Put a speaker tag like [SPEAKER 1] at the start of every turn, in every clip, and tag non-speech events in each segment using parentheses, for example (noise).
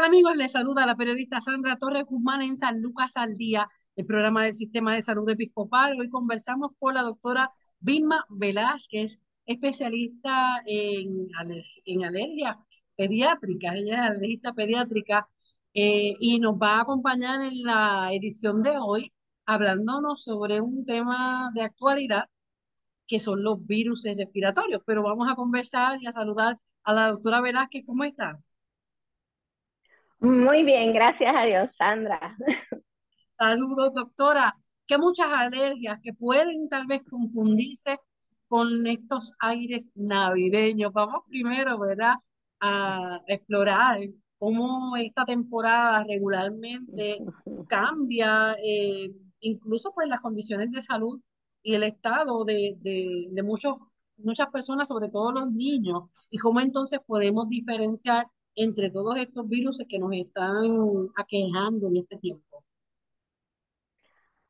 [SPEAKER 1] Tal amigos? Les saluda la periodista Sandra Torres Guzmán en San Lucas al Día, el programa del Sistema de Salud Episcopal. Hoy conversamos con la doctora Vilma Velázquez, especialista en, en alergia pediátrica. Ella es alergista pediátrica eh, y nos va a acompañar en la edición de hoy hablándonos sobre un tema de actualidad que son los virus respiratorios. Pero vamos a conversar y a saludar a la doctora Velázquez. ¿Cómo está?
[SPEAKER 2] Muy bien, gracias a Dios, Sandra.
[SPEAKER 1] Saludos, doctora. Que muchas alergias que pueden tal vez confundirse con estos aires navideños. Vamos primero, ¿verdad? A explorar cómo esta temporada regularmente cambia, eh, incluso pues las condiciones de salud y el estado de, de, de muchos, muchas personas, sobre todo los niños, y cómo entonces podemos diferenciar entre todos estos virus que nos están aquejando en este tiempo?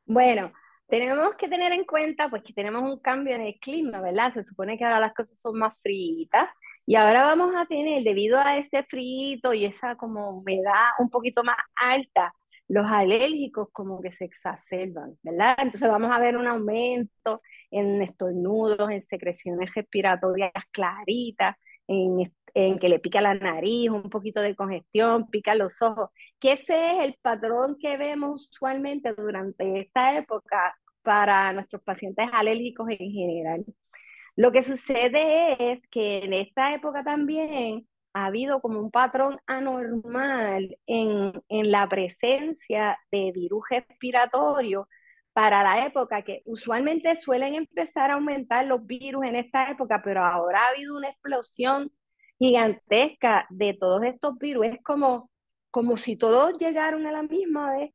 [SPEAKER 2] Bueno, tenemos que tener en cuenta pues que tenemos un cambio en el clima, ¿verdad? Se supone que ahora las cosas son más fritas y ahora vamos a tener, debido a ese frío y esa como humedad un poquito más alta, los alérgicos como que se exacerban, ¿verdad? Entonces vamos a ver un aumento en estornudos, en secreciones respiratorias claritas, en, en que le pica la nariz, un poquito de congestión, pica los ojos, que ese es el patrón que vemos usualmente durante esta época para nuestros pacientes alérgicos en general. Lo que sucede es que en esta época también ha habido como un patrón anormal en, en la presencia de virus respiratorio para la época, que usualmente suelen empezar a aumentar los virus en esta época, pero ahora ha habido una explosión gigantesca de todos estos virus. Es como, como si todos llegaron a la misma vez.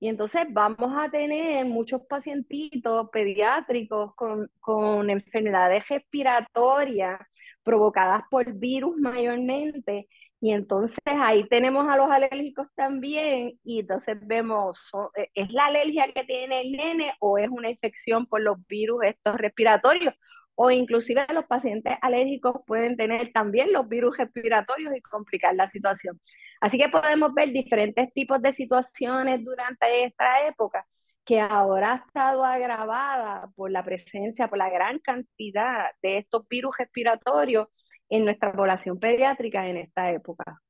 [SPEAKER 2] Y entonces vamos a tener muchos pacientitos pediátricos con, con enfermedades respiratorias provocadas por virus mayormente. Y entonces ahí tenemos a los alérgicos también. Y entonces vemos, e, ¿es la alergia que tiene el nene o es una infección por los virus estos respiratorios? O inclusive los pacientes alérgicos pueden tener también los virus respiratorios y complicar la situación. Así que podemos ver diferentes tipos de situaciones durante esta época que ahora ha estado agravada por la presencia, por la gran cantidad de estos virus respiratorios en nuestra población pediátrica en esta época.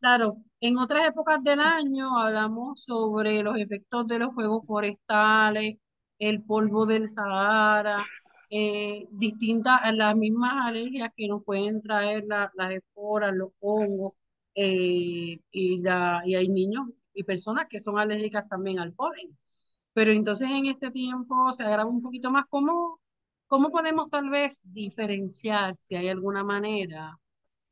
[SPEAKER 1] Claro, en otras épocas del año hablamos sobre los efectos de los fuegos forestales, el polvo del Sahara, eh, distintas a las mismas alergias que nos pueden traer las esporas, los hongos, eh, y, la, y hay niños y personas que son alérgicas también al polen. Pero entonces en este tiempo se agrava un poquito más. ¿Cómo, cómo podemos tal vez diferenciar, si hay alguna manera,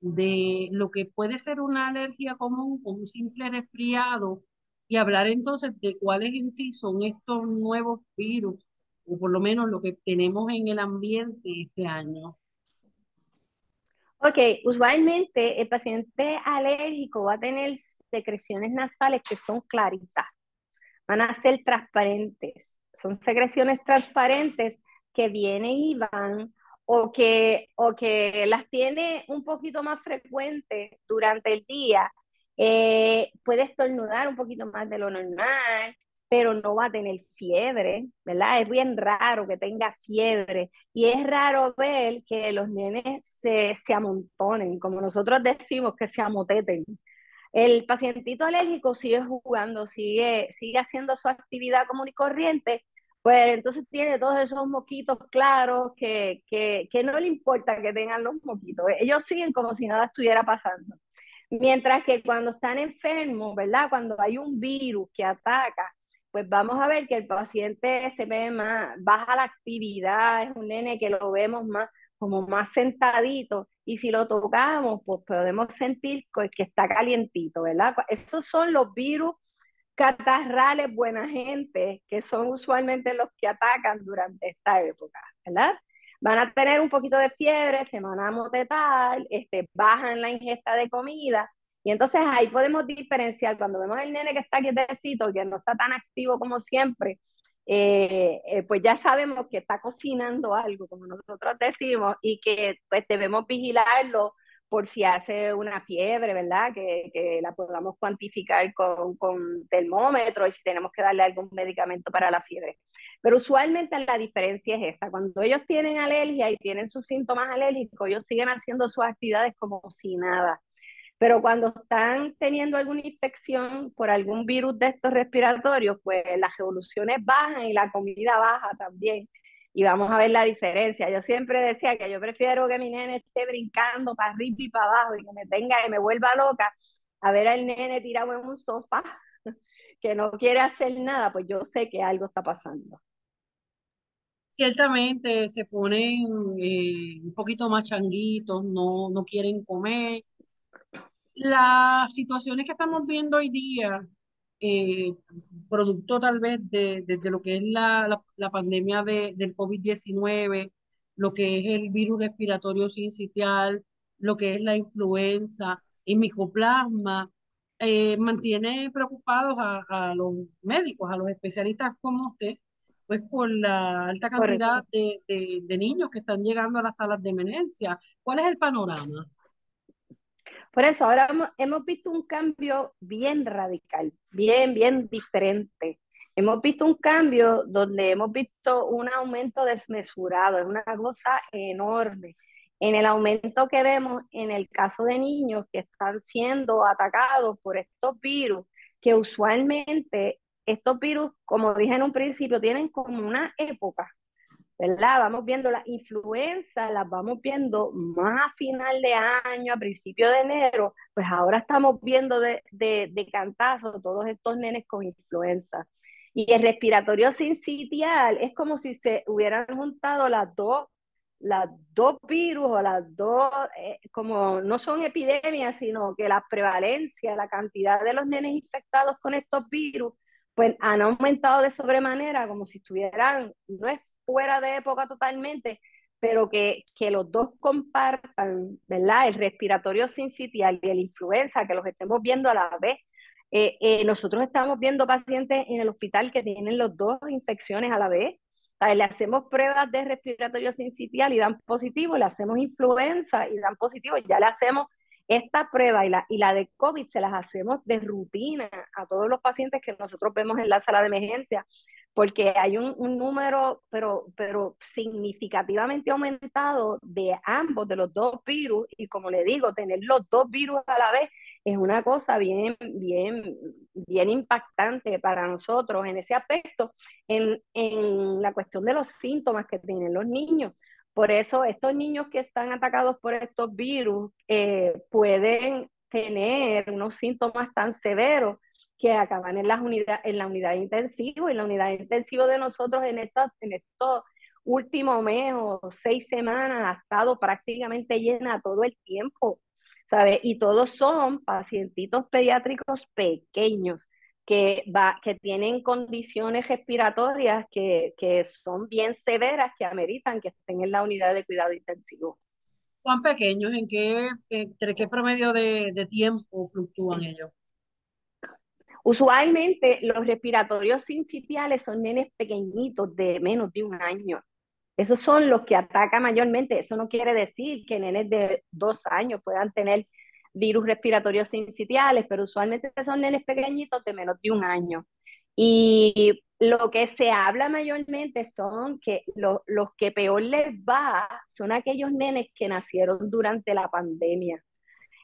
[SPEAKER 1] de lo que puede ser una alergia común o un simple resfriado y hablar entonces de cuáles en sí son estos nuevos virus o por lo menos lo que tenemos en el ambiente este año?
[SPEAKER 2] Ok, usualmente el paciente alérgico va a tener secreciones nasales que son claritas, van a ser transparentes, son secreciones transparentes que vienen y van o que, o que las tiene un poquito más frecuentes durante el día. Eh, puede estornudar un poquito más de lo normal, pero no va a tener fiebre, ¿verdad? Es bien raro que tenga fiebre y es raro ver que los nenes se, se amontonen, como nosotros decimos, que se amoteten. El pacientito alérgico sigue jugando, sigue, sigue haciendo su actividad común y corriente, pues entonces tiene todos esos moquitos claros que, que, que no le importa que tengan los moquitos. Ellos siguen como si nada estuviera pasando. Mientras que cuando están enfermos, ¿verdad? Cuando hay un virus que ataca, pues vamos a ver que el paciente se ve más, baja la actividad, es un nene que lo vemos más como más sentadito y si lo tocamos, pues podemos sentir que está calientito, ¿verdad? Esos son los virus catarrales buena gente, que son usualmente los que atacan durante esta época, ¿verdad? Van a tener un poquito de fiebre, se van a motetar, este, bajan la ingesta de comida, y entonces ahí podemos diferenciar cuando vemos el nene que está quietecito, que no está tan activo como siempre, eh, eh, pues ya sabemos que está cocinando algo, como nosotros decimos, y que pues debemos vigilarlo por si hace una fiebre, ¿verdad? Que, que la podamos cuantificar con, con, termómetro y si tenemos que darle algún medicamento para la fiebre. Pero usualmente la diferencia es esa, cuando ellos tienen alergia y tienen sus síntomas alérgicos, ellos siguen haciendo sus actividades como si nada. Pero cuando están teniendo alguna infección por algún virus de estos respiratorios, pues las revoluciones bajan y la comida baja también. Y vamos a ver la diferencia. Yo siempre decía que yo prefiero que mi nene esté brincando para arriba y para abajo y que me tenga y me vuelva loca a ver al nene tirado en un sofá (laughs) que no quiere hacer nada, pues yo sé que algo está pasando.
[SPEAKER 1] Ciertamente se ponen eh, un poquito más changuitos, no, no quieren comer, las situaciones que estamos viendo hoy día, eh, producto tal vez de, lo que es la, pandemia de, del COVID-19, lo que es el virus respiratorio sincitial, lo que es la influenza, el micoplasma, eh, mantiene preocupados a, los médicos, a los especialistas como usted, pues por la alta cantidad de, de niños que están llegando a las salas de emergencia. ¿Cuál es el panorama?
[SPEAKER 2] Por eso ahora hemos, visto un cambio bien radical, bien, bien diferente. Hemos visto un cambio donde hemos visto un aumento desmesurado, es una cosa enorme. En el aumento que vemos en el caso de niños que están siendo atacados por estos virus, que usualmente estos virus, como dije en un principio, tienen como una época ¿verdad? Vamos viendo las influencias, las vamos viendo más a final de año, a principio de enero, pues ahora estamos viendo de, de, de cantazo todos estos nenes con influenza. Y el respiratorio sincitial es como si se hubieran juntado las dos, las dos virus o las dos, eh, como no son epidemias, sino que la prevalencia, la cantidad de los nenes infectados con estos virus, pues han aumentado de sobremanera, como si estuvieran, no es fuera de época totalmente, pero que, que los dos compartan, ¿verdad? El respiratorio sincitial y el influenza, que los estemos viendo a la vez. Eh, eh, nosotros estamos viendo pacientes en el hospital que tienen los dos infecciones a la vez. le hacemos pruebas de respiratorio sincitial y dan positivo, le hacemos influenza y dan positivo, ya le hacemos esta prueba y la, y la de COVID se las hacemos de rutina a todos los pacientes que nosotros vemos en la sala de emergencia porque hay un, número, pero, pero significativamente aumentado de ambos, de los dos virus, y como le digo, tener los dos virus a la vez es una cosa bien, bien, bien impactante para nosotros en ese aspecto, en, en la cuestión de los síntomas que tienen los niños. Por eso estos niños que están atacados por estos virus eh, pueden tener unos síntomas tan severos que acaban en, las unidad, en la unidad intensiva. Y la unidad intensiva de nosotros en, esta, en estos últimos mes o seis semanas ha estado prácticamente llena todo el tiempo, ¿sabes? Y todos son pacientitos pediátricos pequeños que, va, que tienen condiciones respiratorias que, que son bien severas, que ameritan que estén en la unidad de cuidado intensivo.
[SPEAKER 1] ¿Cuán pequeños? ¿En qué, entre qué promedio de, de tiempo fluctúan ellos?
[SPEAKER 2] Usualmente los respiratorios sincitiales son nenes pequeñitos de menos de un año. Esos son los que atacan mayormente. Eso no quiere decir que nenes de dos años puedan tener virus respiratorios sincitiales, pero usualmente son nenes pequeñitos de menos de un año. Y lo que se habla mayormente son que los que peor les va son aquellos nenes que nacieron durante la pandemia.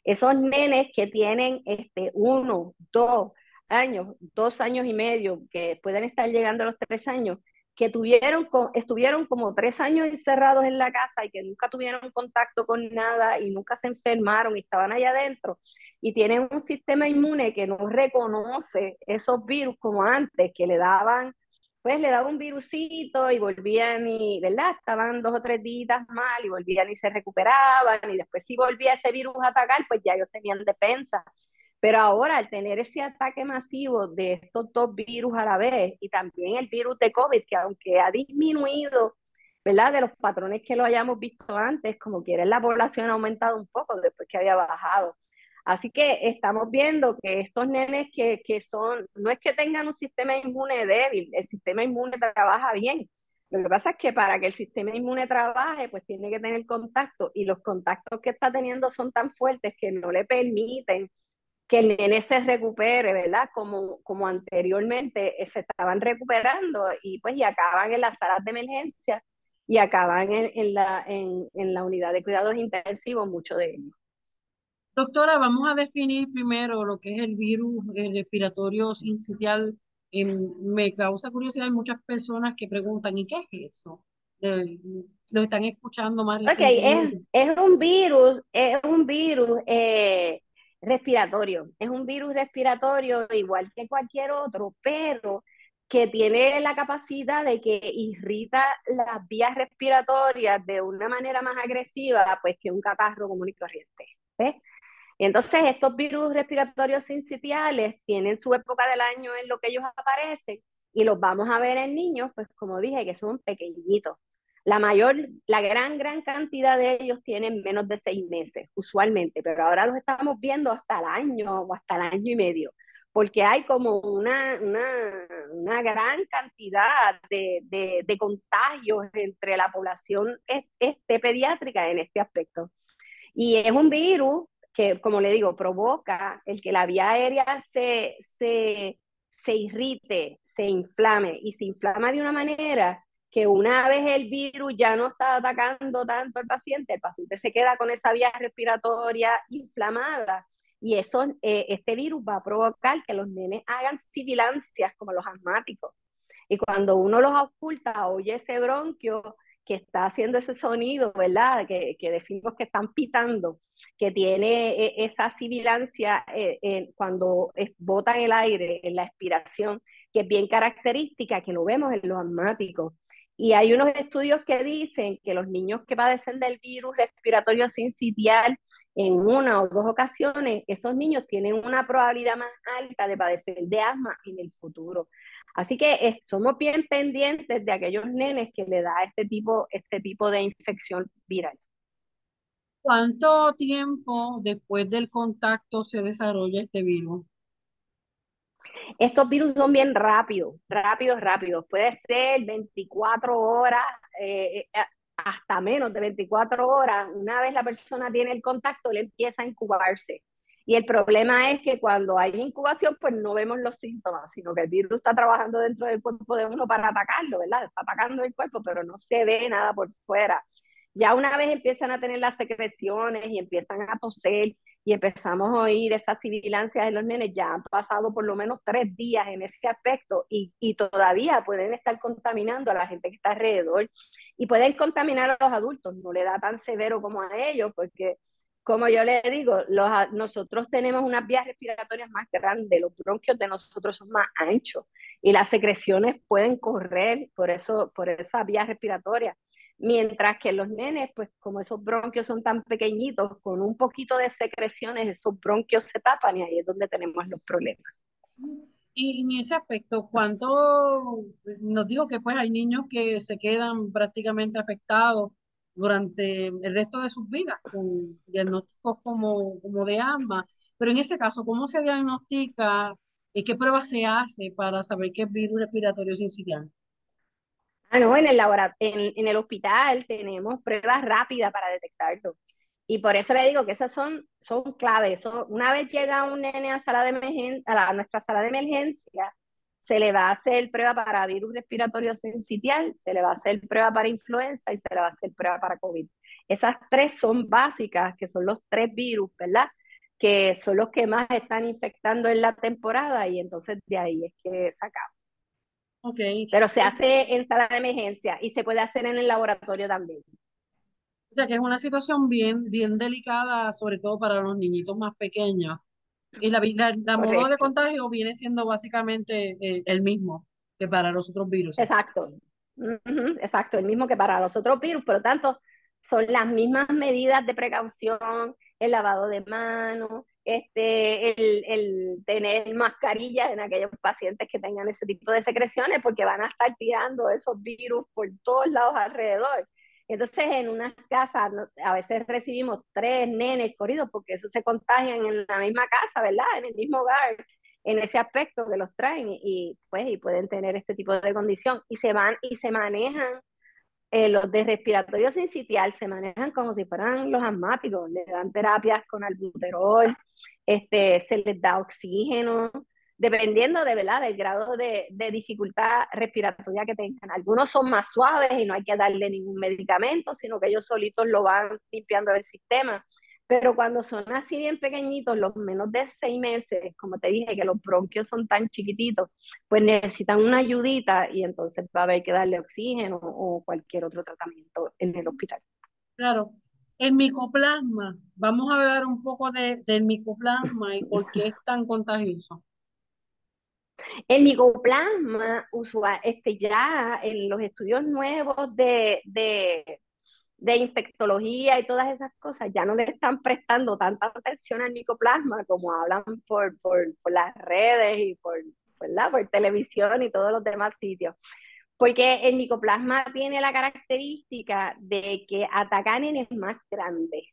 [SPEAKER 2] Esos nenes que tienen este, uno, dos, años, dos años y medio, que pueden estar llegando a los tres años, que tuvieron, estuvieron como tres años encerrados en la casa y que nunca tuvieron contacto con nada y nunca se enfermaron y estaban allá adentro y tienen un sistema inmune que no reconoce esos virus como antes, que le daban, pues le daban un virusito y volvían y, ¿verdad? Estaban dos o tres días mal y volvían y se recuperaban y después si volvía ese virus a atacar, pues ya ellos tenían defensa. Pero ahora, al tener ese ataque masivo de estos dos virus a la vez y también el virus de COVID, que aunque ha disminuido, ¿verdad? De los patrones que lo hayamos visto antes, como quiera, la población ha aumentado un poco después que había bajado. Así que estamos viendo que estos nenes que, que son, no es que tengan un sistema inmune débil, el sistema inmune trabaja bien. Lo que pasa es que para que el sistema inmune trabaje, pues tiene que tener contacto y los contactos que está teniendo son tan fuertes que no le permiten que el nene se recupere, ¿verdad? Como, como anteriormente eh, se estaban recuperando y pues y acaban en las salas de emergencia y acaban en, en la, en, en, la unidad de cuidados intensivos, muchos de ellos.
[SPEAKER 1] Doctora, vamos a definir primero lo que es el virus respiratorio sincitial. me causa curiosidad, hay muchas personas que preguntan, ¿y qué es eso? lo están escuchando más
[SPEAKER 2] Ok, es, es, un virus, es un virus eh, respiratorio. Es un virus respiratorio igual que cualquier otro, pero que tiene la capacidad de que irrita las vías respiratorias de una manera más agresiva pues que un catarro común y corriente. entonces estos virus respiratorios sincitiales tienen su época del año en lo que ellos aparecen y los vamos a ver en niños, pues como dije, que son pequeñitos. La mayor, la gran, gran cantidad de ellos tienen menos de seis meses, usualmente, pero ahora los estamos viendo hasta el año o hasta el año y medio, porque hay como una, una, gran cantidad de, de, contagios entre la población este, pediátrica en este aspecto. Y es un virus que, como le digo, provoca el que la vía aérea se, se, se irrite, se inflame, y se inflama de una manera que una vez el virus ya no está atacando tanto al paciente, el paciente se queda con esa vía respiratoria inflamada y eso, eh, este virus va a provocar que los nenes hagan sibilancias como los asmáticos. Y cuando uno los oculta, oye ese bronquio que está haciendo ese sonido, ¿verdad? Que, que decimos que están pitando, que tiene eh, esa sibilancia eh, cuando botan el aire en la expiración, que es bien característica, que lo vemos en los asmáticos. Y hay unos estudios que dicen que los niños que padecen del virus respiratorio sincitial en una o dos ocasiones, esos niños tienen una probabilidad más alta de padecer de asma en el futuro. Así que somos bien pendientes de aquellos nenes que le da este tipo, este tipo de infección viral.
[SPEAKER 1] ¿Cuánto tiempo después del contacto se desarrolla este virus?
[SPEAKER 2] Estos virus son bien rápidos, rápidos, rápidos. Puede ser 24 horas, eh, eh, hasta menos de 24 horas. Una vez la persona tiene el contacto, le empieza a incubarse. Y el problema es que cuando hay incubación, pues no vemos los síntomas, sino que el virus está trabajando dentro del cuerpo de uno para atacarlo, ¿verdad? Está atacando el cuerpo, pero no se ve nada por fuera. Ya una vez empiezan a tener las secreciones y empiezan a toser y empezamos a oír esas sibilancias de los nenes, ya han pasado por lo menos tres días en ese aspecto y, y, todavía pueden estar contaminando a la gente que está alrededor y pueden contaminar a los adultos, no le da tan severo como a ellos, porque como yo le digo, los, nosotros tenemos unas vías respiratorias más grandes, los bronquios de nosotros son más anchos y las secreciones pueden correr por, eso, por esas vías respiratorias. Mientras que los nenes, pues como esos bronquios son tan pequeñitos, con un poquito de secreciones, esos bronquios se tapan y ahí es donde tenemos los problemas.
[SPEAKER 1] Y en ese aspecto, ¿cuánto nos dijo que pues hay niños que se quedan prácticamente afectados durante el resto de sus vidas con diagnósticos como, como de asma? Pero en ese caso, ¿cómo se diagnostica y qué prueba se hace para saber qué es virus respiratorio sincitial?
[SPEAKER 2] Ah, no, en el, en, en el hospital tenemos pruebas rápidas para detectarlo. Y por eso le digo que esas son, son claves. una vez llega un nene a, sala de a, nuestra sala de emergencia, se le va a hacer prueba para virus respiratorio sensitial, se le va a hacer prueba para influenza y se le va a hacer prueba para COVID. Esas tres son básicas, que son los tres virus, ¿verdad? Que son los que más están infectando en la temporada y entonces de ahí es que sacamos.
[SPEAKER 3] Okay.
[SPEAKER 2] Pero se hace en sala de emergencia y se puede hacer en el laboratorio también.
[SPEAKER 3] O sea que es una situación bien, bien delicada, sobre todo para los niñitos más pequeños. Y la, la, modo de contagio viene siendo básicamente el, el, mismo que para los otros virus.
[SPEAKER 2] Exacto. exacto, el mismo que para los otros virus. Por lo tanto, son las mismas medidas de precaución, el lavado de manos, este, el, el, tener mascarillas en aquellos pacientes que tengan ese tipo de secreciones, porque van a estar tirando esos virus por todos lados alrededor. Entonces, en unas casas, a veces recibimos tres nenes corridos, porque eso se contagian en la misma casa, ¿verdad? En el mismo hogar, en ese aspecto que los traen y, pues, y pueden tener este tipo de condición. Y se van y se manejan eh, los de respiratorio sincitial se manejan como si fueran los asmáticos, le dan terapias con albuterol, este, se les da oxígeno, dependiendo de verdad del grado de, de, dificultad respiratoria que tengan. Algunos son más suaves y no hay que darle ningún medicamento, sino que ellos solitos lo van limpiando el sistema. Pero cuando son así bien pequeñitos, los menos de seis meses, como te dije, que los bronquios son tan chiquititos, pues necesitan una ayudita y entonces va a haber que darle oxígeno o cualquier otro tratamiento en el hospital.
[SPEAKER 3] Claro. El micoplasma, vamos a hablar un poco de, del micoplasma y por qué es tan contagioso.
[SPEAKER 2] El micoplasma, usual, este, ya en los estudios nuevos de, de de infectología y todas esas cosas ya no le están prestando tanta atención al micoplasma como hablan por, por, las redes y por, por televisión y todos los demás sitios. Porque el micoplasma tiene la característica de que ataca a nenes más grandes,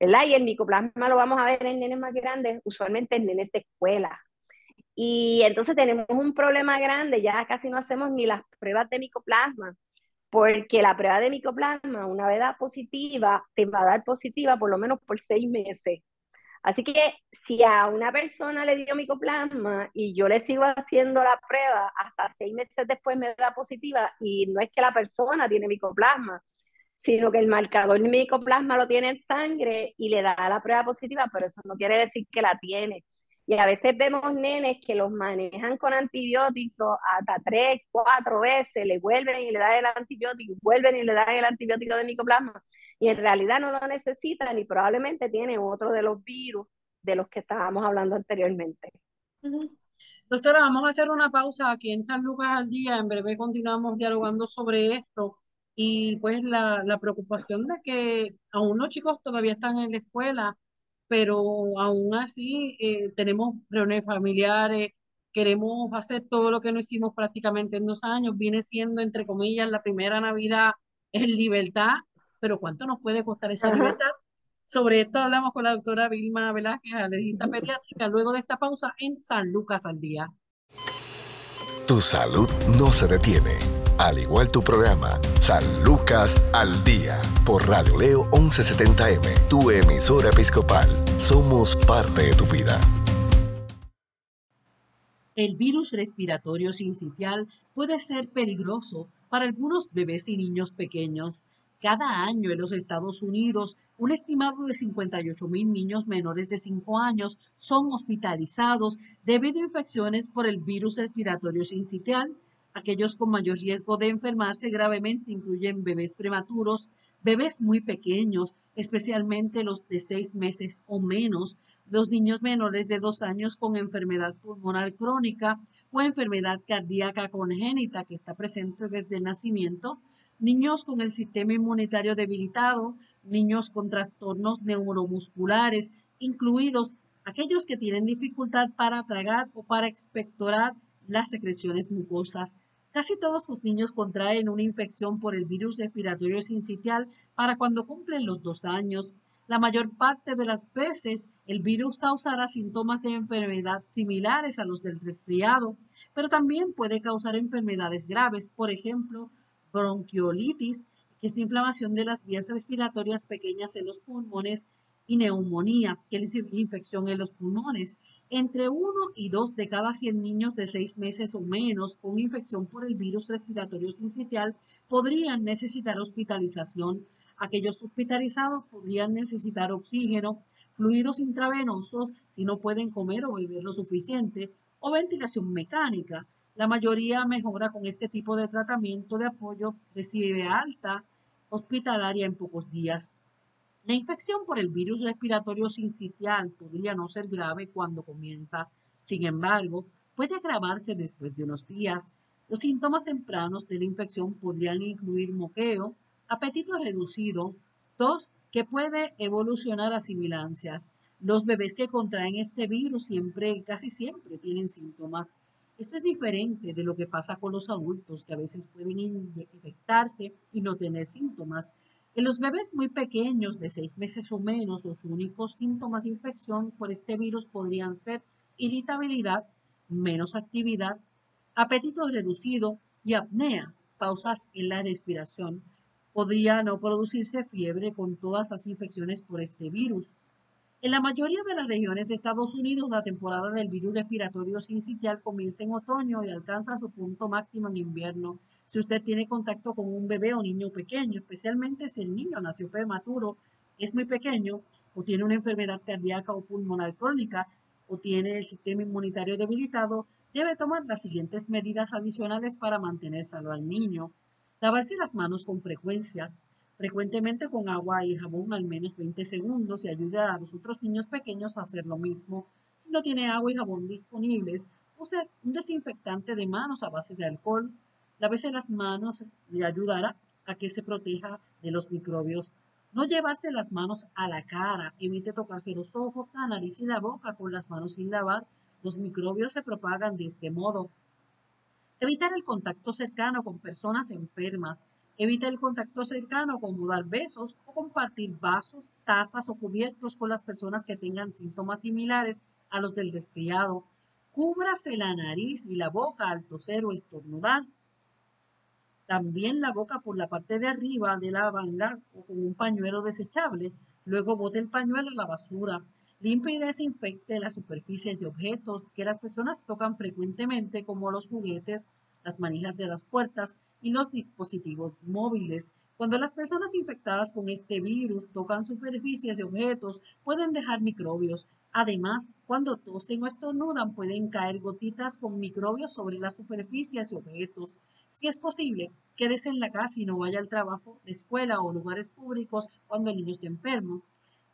[SPEAKER 2] ¿verdad? Y el micoplasma lo vamos a ver en nenes más grandes, usualmente en nenes de escuela. Y entonces tenemos un problema grande, ya casi no hacemos ni las pruebas de micoplasma, porque la prueba de micoplasma, una vez positiva, te va a dar positiva por lo menos por seis meses. Así que si a una persona le dio micoplasma y yo le sigo haciendo la prueba, hasta seis meses después me da positiva y no es que la persona tiene micoplasma, sino que el marcador micoplasma lo tiene en sangre y le da la prueba positiva, pero eso no quiere decir que la tiene. Y a veces vemos nenes que los manejan con antibióticos hasta tres, cuatro veces, le vuelven y le dan el antibiótico, vuelven y le dan el antibiótico de micoplasma, y en realidad no lo necesitan y probablemente tienen otro de los virus de los que estábamos hablando anteriormente.
[SPEAKER 3] Doctora, vamos a hacer una pausa aquí en San Lucas al día. En breve continuamos dialogando sobre esto y pues la, la preocupación de que aún los chicos todavía están en la escuela pero aún así eh, tenemos reuniones familiares, queremos hacer todo lo que no hicimos prácticamente en dos años, viene siendo, entre comillas, la primera Navidad en libertad, pero ¿cuánto nos puede costar esa libertad? Sobre esto hablamos con la doctora Vilma Velázquez, alergista pediátrica, luego de esta pausa en San Lucas al Día.
[SPEAKER 4] Tu salud no se detiene al igual tu programa, San Lucas al Día, por Radio Leo 1170M, tu emisora episcopal. Somos parte de tu vida.
[SPEAKER 1] El virus respiratorio sincitial puede ser peligroso para algunos bebés y niños pequeños. Cada año en los Estados Unidos, un estimado de 58 mil niños menores de 5 años son hospitalizados debido a infecciones por el virus respiratorio sincitial Aquellos con mayor riesgo de enfermarse gravemente incluyen bebés prematuros, bebés muy pequeños, especialmente los de seis meses o menos, los niños menores de dos años con enfermedad pulmonar crónica o enfermedad cardíaca congénita que está presente desde el nacimiento, niños con el sistema inmunitario debilitado, niños con trastornos neuromusculares, incluidos aquellos que tienen dificultad para tragar o para expectorar las secreciones mucosas. Casi todos los niños contraen una infección por el virus respiratorio sincitial para cuando cumplen los dos años. La mayor parte de las veces el virus causará síntomas de enfermedad similares a los del resfriado, pero también puede causar enfermedades graves, por ejemplo, bronquiolitis, que es inflamación de las vías respiratorias pequeñas en los pulmones, y neumonía, que es infección en los pulmones. Entre uno y dos de cada 100 niños de seis meses o menos con infección por el virus respiratorio sincitial podrían necesitar hospitalización. Aquellos hospitalizados podrían necesitar oxígeno, fluidos intravenosos si no pueden comer o beber lo suficiente, o ventilación mecánica. La mayoría mejora con este tipo de tratamiento de apoyo, recibe alta hospitalaria en pocos días. La infección por el virus respiratorio sincitial podría no ser grave cuando comienza. Sin embargo, puede agravarse después de unos días. Los síntomas tempranos de la infección podrían incluir moqueo, apetito reducido, tos que puede evolucionar a sibilancias. Los bebés que contraen este virus siempre, casi siempre tienen síntomas. Esto es diferente de lo que pasa con los adultos, que a veces pueden infectarse y no tener síntomas. En los bebés muy pequeños, de seis meses o menos, los únicos síntomas de infección por este virus podrían ser irritabilidad, menos actividad, apetito reducido y apnea, pausas en la respiración. Podría no producirse fiebre con todas las infecciones por este virus. En la mayoría de las regiones de Estados Unidos, la temporada del virus respiratorio sincitial comienza en otoño y alcanza su punto máximo en invierno. Si usted tiene contacto con un bebé o niño pequeño, especialmente si el niño nació prematuro, es muy pequeño o tiene una enfermedad cardíaca o pulmonar crónica, o tiene el sistema inmunitario debilitado, debe tomar las siguientes medidas adicionales para mantener salvo al niño. Lavarse las manos con frecuencia, frecuentemente con agua y jabón al menos 20 segundos y ayuda a los otros niños pequeños a hacer lo mismo. Si no tiene agua y jabón disponibles, use un desinfectante de manos a base de alcohol. Lávese las manos le ayudará a que se proteja de los microbios no llevarse las manos a la cara. Evite tocarse los ojos, la nariz y la boca con las manos sin lavar. Los microbios se propagan de este modo. Evitar el contacto cercano con personas enfermas. Evita el contacto cercano como dar besos o compartir vasos, tazas o cubiertos con las personas que tengan síntomas similares a los del resfriado. Cúbrase la nariz y la boca al toser o estornudar. También la boca por la parte de arriba de la manga con un pañuelo desechable. Luego bote el pañuelo a la basura. Limpie y desinfecte las superficies y objetos que las personas tocan frecuentemente como los juguetes, las manijas de las puertas y los dispositivos móviles. Cuando las personas infectadas con este virus tocan superficies y objetos, pueden dejar microbios. Además, cuando tosen o estornudan, pueden caer gotitas con microbios sobre las superficies y objetos. Si es posible, quédese en la casa y no vaya al trabajo, la escuela o lugares públicos cuando el niño esté enfermo.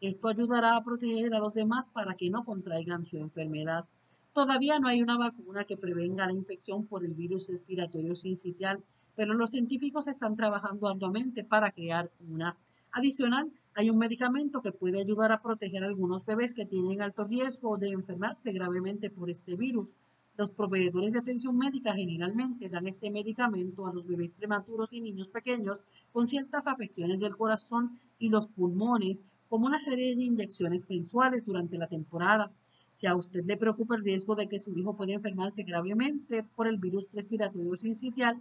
[SPEAKER 1] Esto ayudará a proteger a los demás para que no contraigan su enfermedad. Todavía no hay una vacuna que prevenga la infección por el virus respiratorio sincitial, pero los científicos están trabajando arduamente para crear una. Adicional, hay un medicamento que puede ayudar a proteger a algunos bebés que tienen alto riesgo de enfermarse gravemente por este virus. Los proveedores de atención médica generalmente dan este medicamento a los bebés prematuros y niños pequeños con ciertas afecciones del corazón y los pulmones, como una serie de inyecciones mensuales durante la temporada. Si a usted le preocupa el riesgo de que su hijo pueda enfermarse gravemente por el virus respiratorio sincitial,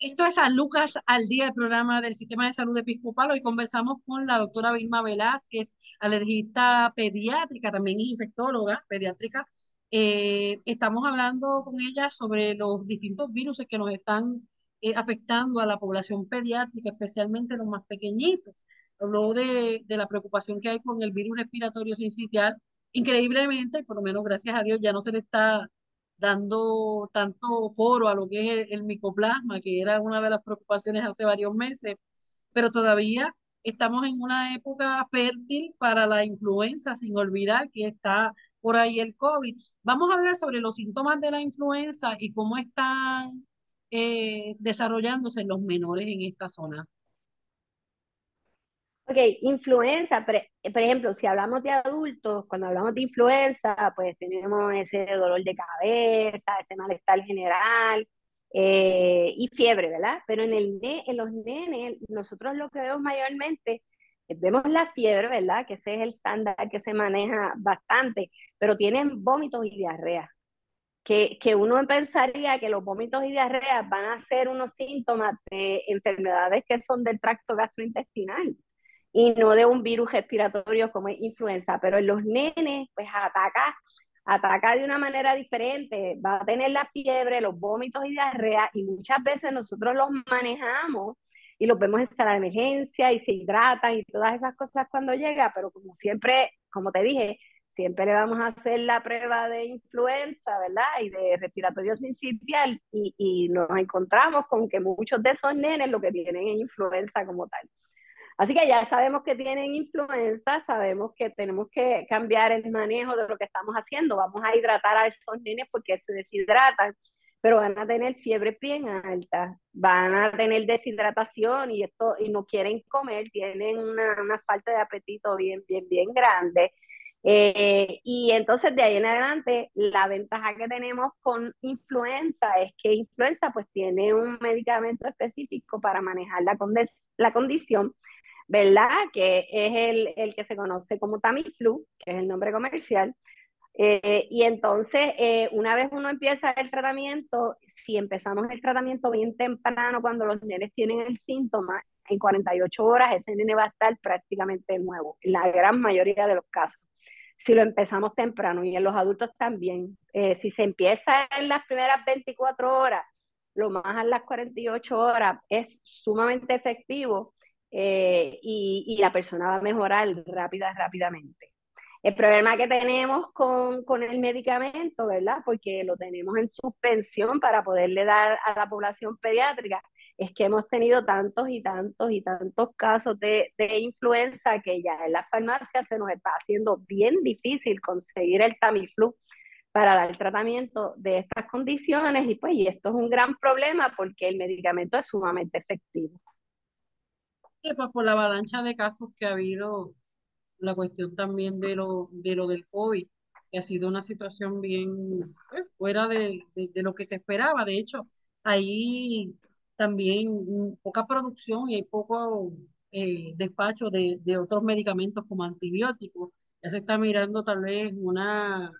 [SPEAKER 5] Esto es San Lucas al día, el programa del Sistema de Salud Episcopal. Hoy conversamos con la doctora Vilma Velázquez, alergista pediátrica, también es infectóloga pediátrica. Eh, estamos hablando con ella sobre los distintos virus que nos están eh, afectando a la población pediátrica, especialmente los más pequeñitos. Habló de, de la preocupación que hay con el virus respiratorio sincitial. Increíblemente, por lo menos gracias a Dios, ya no se le está dando tanto foro a lo que es el, micoplasma, que era una de las preocupaciones hace varios meses, pero todavía estamos en una época fértil para la influenza, sin olvidar que está por ahí el COVID. Vamos a hablar sobre los síntomas de la influenza y cómo están eh, desarrollándose los menores en esta zona.
[SPEAKER 2] Ok, influenza, por ejemplo, si hablamos de adultos, cuando hablamos de influenza, pues tenemos ese dolor de cabeza, ese malestar general eh, y fiebre, ¿verdad? Pero en, el, en los nenes, nosotros lo que vemos mayormente, eh, vemos la fiebre, ¿verdad? Que ese es el estándar que se maneja bastante, pero tienen vómitos y diarrea. que, que uno pensaría que los vómitos y diarreas van a ser unos síntomas de enfermedades que son del tracto gastrointestinal y no de un virus respiratorio como es influenza, pero en los nenes pues ataca, ataca de una manera diferente, va a tener la fiebre, los vómitos y diarrea y muchas veces nosotros los manejamos y los vemos en sala de emergencia y se hidratan y todas esas cosas cuando llega, pero como siempre, como te dije, siempre le vamos a hacer la prueba de influenza, ¿verdad? Y de respiratorio sincitial y, y nos encontramos con que muchos de esos nenes lo que tienen es influenza como tal. Así que ya sabemos que tienen influenza, sabemos que tenemos que cambiar el manejo de lo que estamos haciendo. Vamos a hidratar a esos nenes porque se deshidratan, pero van a tener fiebre bien alta, van a tener deshidratación y esto y no quieren comer, tienen una, una falta de apetito bien, bien, bien grande. Eh, y entonces de ahí en adelante, la ventaja que tenemos con influenza es que influenza pues tiene un medicamento específico para manejar la, la condición ¿verdad? Que es el, el que se conoce como Tamiflu, que es el nombre comercial. Eh, y entonces, eh, una vez uno empieza el tratamiento, si empezamos el tratamiento bien temprano, cuando los nenes tienen el síntoma, en 48 horas ese nene va a estar prácticamente nuevo, en la gran mayoría de los casos. Si lo empezamos temprano y en los adultos también, eh, si se empieza en las primeras 24 horas, lo más en las 48 horas, es sumamente efectivo eh, y, la persona va a mejorar rápida, rápidamente. El problema que tenemos con, con, el medicamento, ¿verdad? Porque lo tenemos en suspensión para poderle dar a la población pediátrica, es que hemos tenido tantos y tantos y tantos casos de, de influenza que ya en la farmacia se nos está haciendo bien difícil conseguir el Tamiflu para dar tratamiento de estas condiciones y pues y esto es un gran problema porque el medicamento es sumamente efectivo
[SPEAKER 1] pues por la avalancha de casos que ha habido, la cuestión también de lo, de lo del COVID, que ha sido una situación bien pues, fuera de, lo que se esperaba. De hecho, ahí también poca producción y hay poco eh, despacho de, otros medicamentos como antibióticos. Ya se está mirando tal vez una,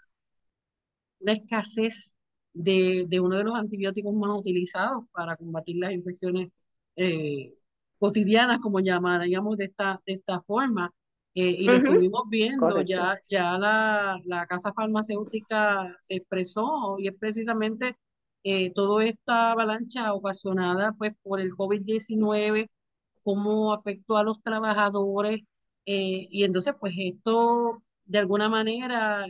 [SPEAKER 1] una escasez de, uno de los antibióticos más utilizados para combatir las infecciones eh, cotidianas, como llamaríamos de esta, de esta forma. Eh, y lo estuvimos viendo, ya, ya la, la, casa farmacéutica se expresó y es precisamente eh, toda esta avalancha ocasionada pues, por el COVID-19, cómo afectó a los trabajadores. Eh, y entonces, pues esto de alguna manera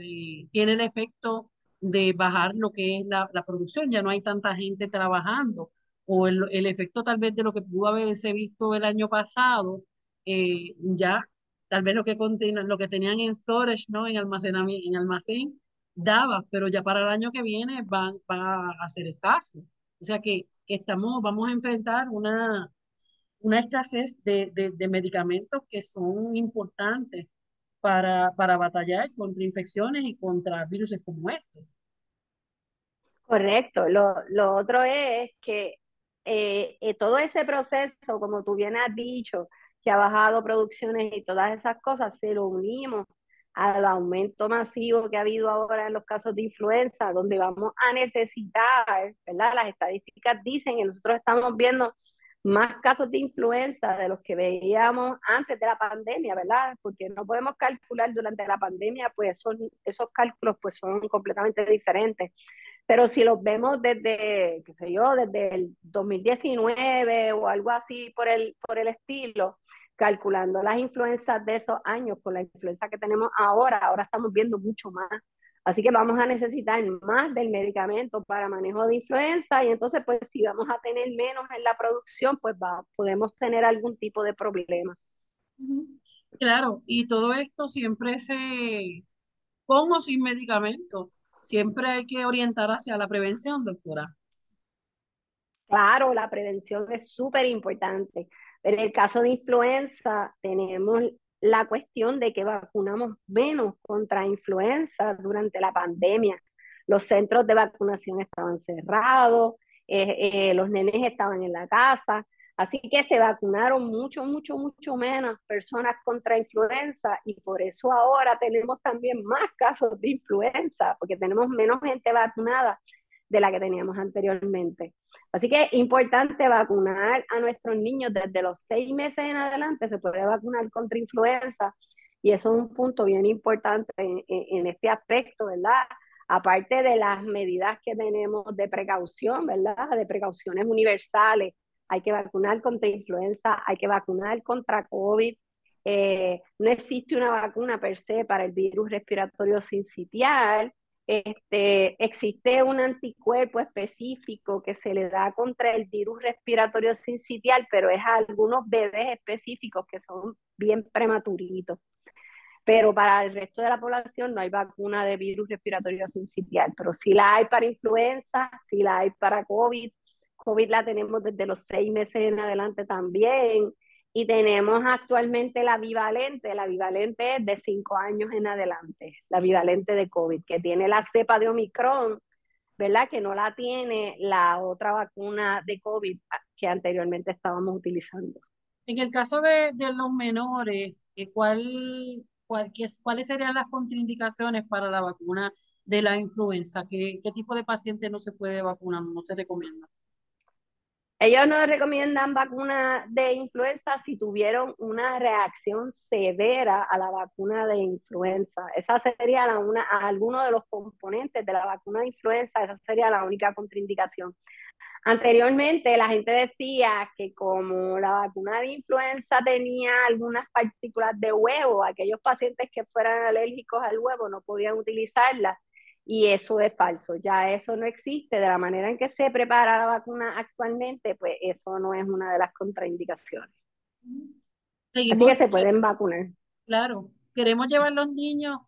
[SPEAKER 1] tiene el efecto de bajar lo que es la, la producción, ya no hay tanta gente trabajando o el, el, efecto tal vez de lo que pudo haberse visto el año pasado, eh, ya tal vez lo que, lo que tenían en storage, ¿no? en, almacenamiento, en almacén, daba, pero ya para el año que viene van, a hacer escaso. O sea que, estamos, vamos a enfrentar una, una escasez de, de, medicamentos que son importantes para, para batallar contra infecciones y contra virus como estos.
[SPEAKER 2] Correcto. Lo, lo otro es que eh, eh, todo ese proceso, como tú bien has dicho, que ha bajado producciones y todas esas cosas, se lo unimos al aumento masivo que ha habido ahora en los casos de influenza, donde vamos a necesitar, ¿verdad? Las estadísticas dicen que nosotros estamos viendo más casos de influenza de los que veíamos antes de la pandemia, ¿verdad? Porque no podemos calcular durante la pandemia, pues son, esos cálculos pues son completamente diferentes. Pero si los vemos desde, qué sé yo, desde el 2019 o algo así por el, por el estilo, calculando las influencias de esos años con la influencia que tenemos ahora, ahora estamos viendo mucho más. Así que vamos a necesitar más del medicamento para manejo de influenza y entonces pues si vamos a tener menos en la producción, pues va, podemos tener algún tipo de problema.
[SPEAKER 1] Claro, y todo esto siempre se, con o sin medicamento, siempre hay que orientar hacia la prevención, doctora.
[SPEAKER 2] Claro, la prevención es súper importante. En el caso de influenza, tenemos la cuestión de que vacunamos menos contra influenza durante la pandemia. Los centros de vacunación estaban cerrados, eh, eh, los nenes estaban en la casa, Así que se vacunaron mucho, mucho, mucho menos personas contra influenza y por eso ahora tenemos también más casos de influenza, porque tenemos menos gente vacunada de la que teníamos anteriormente. Así que es importante vacunar a nuestros niños desde los seis meses en adelante, se puede vacunar contra influenza y eso es un punto bien importante en, en este aspecto, ¿verdad? Aparte de las medidas que tenemos de precaución, ¿verdad? De precauciones universales hay que vacunar contra influenza, hay que vacunar contra COVID. Eh, no existe una vacuna per se para el virus respiratorio sincitial. Este, existe un anticuerpo específico que se le da contra el virus respiratorio sincitial, pero es a algunos bebés específicos que son bien prematuritos. Pero para el resto de la población no hay vacuna de virus respiratorio sincitial, pero sí la hay para influenza, sí la hay para COVID, COVID la tenemos desde los seis meses en adelante también. Y tenemos actualmente la bivalente. La bivalente es de cinco años en adelante, la bivalente de COVID, que tiene la cepa de Omicron, ¿verdad? Que no la tiene la otra vacuna de COVID que anteriormente estábamos utilizando.
[SPEAKER 1] En el caso de, los menores, eh, ¿cuál, cuál, ¿cuáles serían las contraindicaciones para la vacuna de la influenza? ¿Qué, ¿Qué tipo de paciente no se puede vacunar, no se recomienda?
[SPEAKER 2] Ellos no recomiendan vacuna de influenza si tuvieron una reacción severa a la vacuna de influenza. Esa sería la una, alguno de los componentes de la vacuna de influenza, esa sería la única contraindicación. Anteriormente la gente decía que como la vacuna de influenza tenía algunas partículas de huevo, aquellos pacientes que fueran alérgicos al huevo no podían utilizarla y eso es falso, ya eso no existe. De la manera en que se prepara la vacuna actualmente, pues eso no es una de las contraindicaciones. Así que se pueden vacunar.
[SPEAKER 1] Claro, queremos llevar a los niños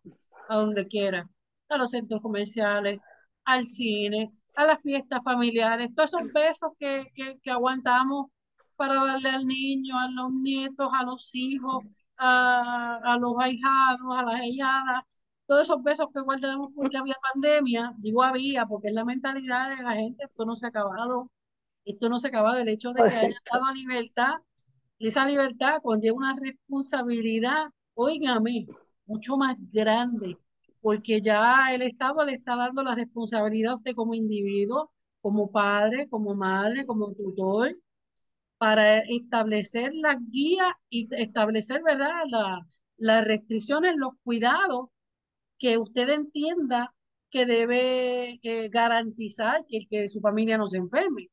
[SPEAKER 1] a donde quiera, a los centros comerciales, al cine, a las fiestas familiares, todos esos besos que, que, que aguantamos para darle al niño, a los nietos, a los hijos, a, a los ahijados, a las ahijadas, todos esos besos que guardamos porque había pandemia, digo había, porque es la mentalidad de la gente, esto no se ha acabado, esto no se ha acabado, el hecho de que haya dado libertad, esa libertad conlleva una responsabilidad, oígame, mucho más grande, porque ya el Estado le está dando la responsabilidad a usted como individuo, como padre, como madre, como tutor, para establecer las guías y establecer, ¿verdad?, la, las restricciones, los cuidados que usted entienda que debe eh, garantizar que, que su familia no se enferme.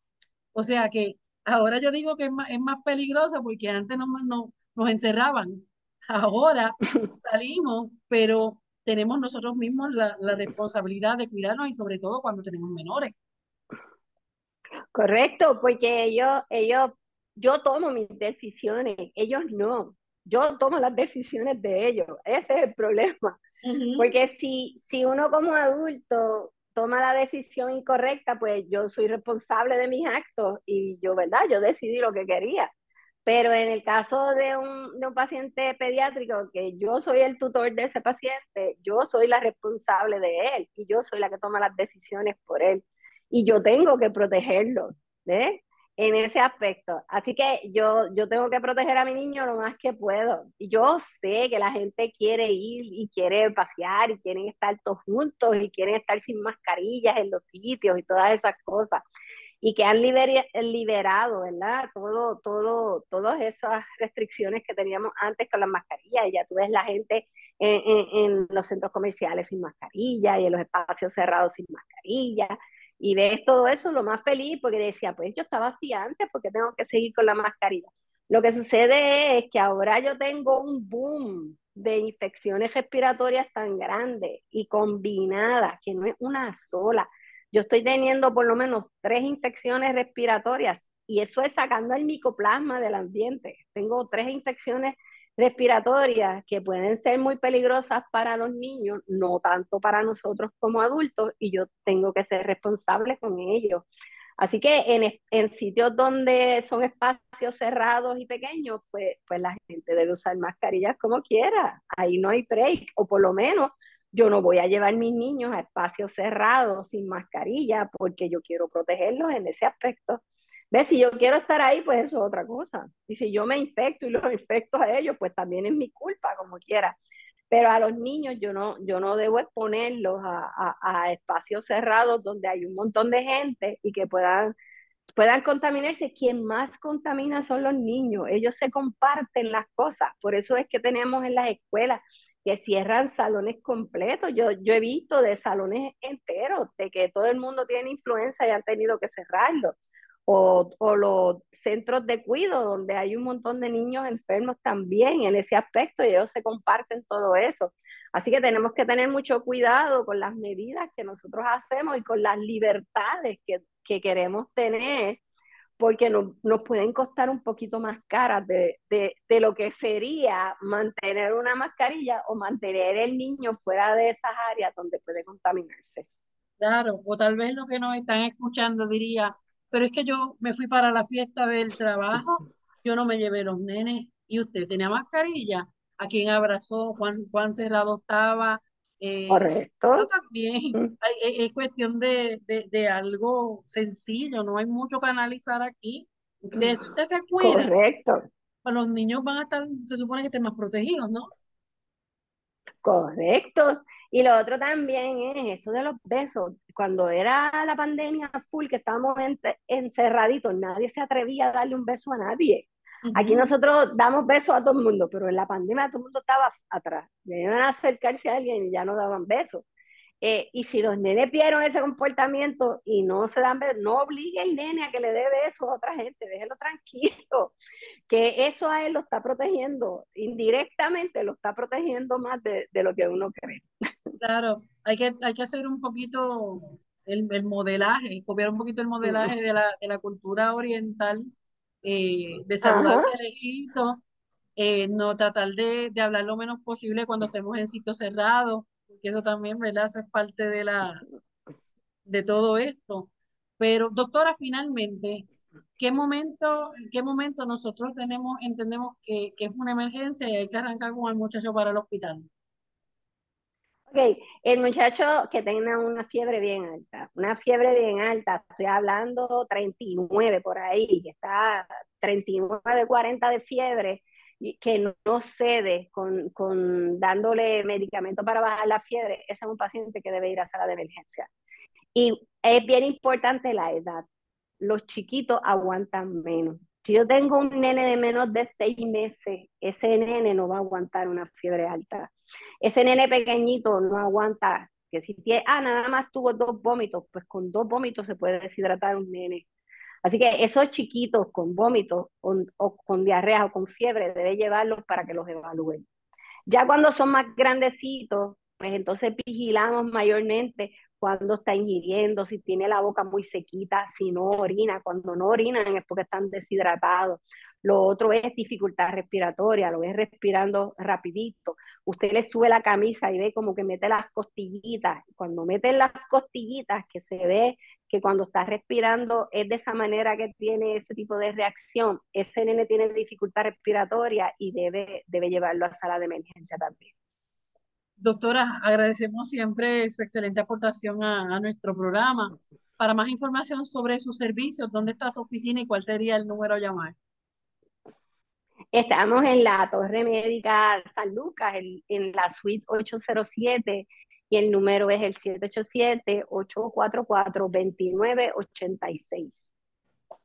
[SPEAKER 1] O sea que ahora yo digo que es más, es más peligrosa porque antes no, no, nos encerraban. Ahora (laughs) salimos, pero tenemos nosotros mismos la, la responsabilidad de cuidarnos y sobre todo cuando tenemos menores.
[SPEAKER 2] Correcto, porque ellos, ellos, yo tomo mis decisiones, ellos no. Yo tomo las decisiones de ellos. Ese es el problema. Porque si, si uno como adulto toma la decisión incorrecta, pues yo soy responsable de mis actos y yo, ¿verdad? Yo decidí lo que quería. Pero en el caso de un, de un paciente pediátrico, que yo soy el tutor de ese paciente, yo soy la responsable de él y yo soy la que toma las decisiones por él. Y yo tengo que protegerlo. ¿eh? En ese aspecto. Así que yo, yo tengo que proteger a mi niño lo más que puedo. Yo sé que la gente quiere ir y quiere pasear y quieren estar todos juntos y quieren estar sin mascarillas en los sitios y todas esas cosas. Y que han liberado, ¿verdad? Todo, todo, todas esas restricciones que teníamos antes con las mascarillas. Y ya tú ves la gente en, en los centros comerciales sin mascarilla y en los espacios cerrados sin mascarilla y ves todo eso lo más feliz porque decía, pues yo estaba así antes porque tengo que seguir con la mascarilla. Lo que sucede es que ahora yo tengo un boom de infecciones respiratorias tan grandes y combinadas, que no es una sola. Yo estoy teniendo por lo menos tres infecciones respiratorias y eso es sacando el micoplasma del ambiente. Tengo tres infecciones respiratorias que pueden ser muy peligrosas para los niños, no tanto para nosotros como adultos, y yo tengo que ser responsable con ellos. Así que en, en sitios donde son espacios cerrados y pequeños, pues, pues la gente debe usar mascarillas como quiera, ahí no hay break, o por lo menos yo no voy a llevar mis niños a espacios cerrados sin mascarilla porque yo quiero protegerlos en ese aspecto. ¿Ves? Si yo quiero estar ahí, pues eso es otra cosa. Y si yo me infecto y los (laughs) infecto a ellos, pues también es mi culpa, como quiera. Pero a los niños yo no, yo no debo exponerlos a, a, espacios cerrados donde hay un montón de gente y que puedan, puedan contaminarse. Quien más contamina son los niños. Ellos se comparten las cosas. Por eso es que tenemos en las escuelas que cierran salones completos. Yo, yo he visto de salones enteros, de que todo el mundo tiene influenza y han tenido que cerrarlo o, los centros de cuidado, donde hay un montón de niños enfermos también en ese aspecto y ellos se comparten todo eso. Así que tenemos que tener mucho cuidado con las medidas que nosotros hacemos y con las libertades que, que queremos tener, porque nos, nos, pueden costar un poquito más caras de, de, de, lo que sería mantener una mascarilla o mantener el niño fuera de esas áreas donde puede contaminarse.
[SPEAKER 1] Claro, o tal vez lo que nos están escuchando diría, pero es que yo me fui para la fiesta del trabajo, yo no me llevé los nenes y usted tenía mascarilla. ¿A quién abrazó? ¿Cuán, cuán cerrado estaba?
[SPEAKER 2] Eh, Correcto.
[SPEAKER 1] También mm. es, cuestión de, de, algo sencillo, no hay mucho que analizar aquí. De eso usted se cuida.
[SPEAKER 2] Correcto.
[SPEAKER 1] Los niños van a estar, se supone que estén más protegidos, ¿no?
[SPEAKER 2] Correcto. Y lo otro también es eso de los besos. Cuando era la pandemia full, que estábamos encerraditos, nadie se atrevía a darle un beso a nadie. Aquí nosotros damos besos a todo el mundo, pero en la pandemia todo el mundo estaba atrás. Iban a acercarse a alguien y ya no daban besos. Eh, y si los nenes vieron ese comportamiento y no se dan besos, no obligue al nene a que le dé besos a otra gente, déjelo tranquilo, (laughs) que eso a él lo está protegiendo, indirectamente lo está protegiendo más de, de lo que uno cree.
[SPEAKER 1] Claro, hay que, hay que hacer un poquito el, el modelaje, copiar un poquito el modelaje de la, de la cultura oriental, eh, de saludar de lejito, eh, no tratar de, de hablar lo menos posible cuando estemos en sitios cerrados, que eso también, ¿verdad? Es parte de la de todo esto. Pero, doctora, finalmente, ¿qué momento, en qué momento nosotros tenemos, entendemos que, que es una emergencia y hay que arrancar con el muchacho para el hospital?
[SPEAKER 2] Ok, el muchacho que tenga una fiebre bien alta, una fiebre bien alta, estoy hablando 39 por ahí, que está 39, 40 de fiebre, que no, cede con, con, dándole medicamento para bajar la fiebre, ese es un paciente que debe ir a sala de emergencia. Y es bien importante la edad. Los chiquitos aguantan menos. Si yo tengo un nene de menos de seis meses, ese nene no va a aguantar una fiebre alta. Ese nene pequeñito no aguanta, que si tiene, ah, nada más tuvo dos vómitos, pues con dos vómitos se puede deshidratar un nene. Así que esos chiquitos con vómitos o, con diarrea o con fiebre debe llevarlos para que los evalúen. Ya cuando son más grandecitos, pues entonces vigilamos mayormente cuando está ingiriendo, si tiene la boca muy sequita, si no orina. Cuando no orinan es porque están deshidratados. Lo otro es dificultad respiratoria, lo ves respirando rapidito. Usted le sube la camisa y ve como que mete las costillitas. Cuando mete las costillitas, que se ve que cuando está respirando es de esa manera que tiene ese tipo de reacción, ese nene tiene dificultad respiratoria y debe, debe llevarlo a sala de emergencia también.
[SPEAKER 1] Doctora, agradecemos siempre su excelente aportación a, a nuestro programa. Para más información sobre sus servicios, ¿dónde está su oficina y cuál sería el número a llamar?
[SPEAKER 2] Estamos en la Torre Médica San Lucas, en la suite 807, y el número es el 787-844-2986.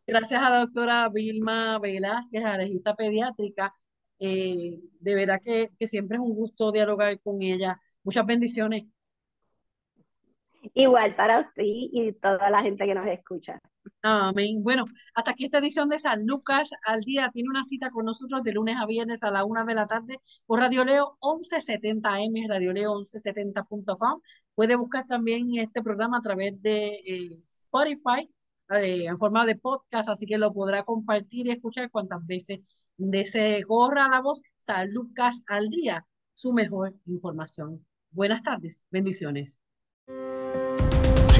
[SPEAKER 1] Gracias a la doctora Vilma Velázquez, arejista pediátrica. Eh, de verdad que, que siempre es un gusto dialogar con ella. Muchas bendiciones.
[SPEAKER 2] Igual para usted y toda la gente que nos escucha.
[SPEAKER 1] Amén. Bueno, hasta aquí esta edición de San Lucas al día. Tiene una cita con nosotros de lunes a viernes a la una de la tarde por Radio Leo 1170M, radioleo1170.com. Puede buscar también este programa a través de eh, Spotify eh, en forma de podcast, así que lo podrá compartir y escuchar cuantas veces se corra la voz. San Lucas al día, su mejor información. Buenas tardes, bendiciones